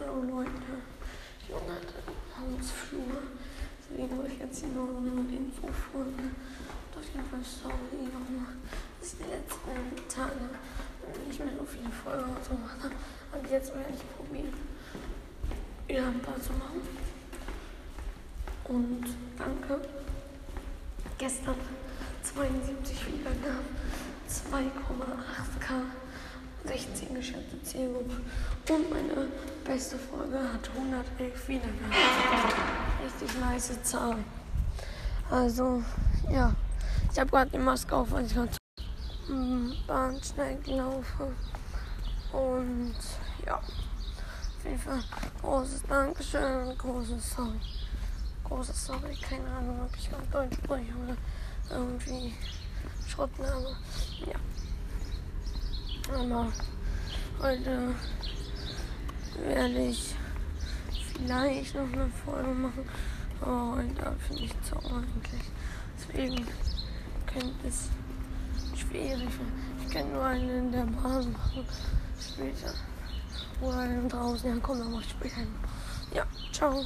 Hallo Leute, Junge Hausflur. Deswegen wollte ich jetzt hier nur eine Info folgen. Auf jeden Fall sorry, Junge, dass ich die letzten Tage nicht mehr so viele Folgen und so mache. Und jetzt werde ich probieren, wieder ein paar zu machen. Und danke. Gestern 72 Wiedergaben, 2,8k. 16 geschätzte Zielgruppe. Und meine beste Folge hat 111 Wiedergaben. Richtig nice Zahl. Also, ja. Ich habe gerade die Maske auf, weil ich gerade zum Bahnsteig laufe. Und ja. Auf jeden Fall großes Dankeschön großes Sorry. Großes Sorry, keine Ahnung, ob ich gerade Deutsch spreche oder irgendwie Schrottname. Ja. Aber heute werde ich vielleicht noch eine Folge machen. Aber heute darf ich nicht zaubern eigentlich. Deswegen könnte es schwierig werden. Ich kann nur eine in der Bahn machen. Später. Oder einen draußen. Ja, komm, dann mach ich später. Ja, ciao.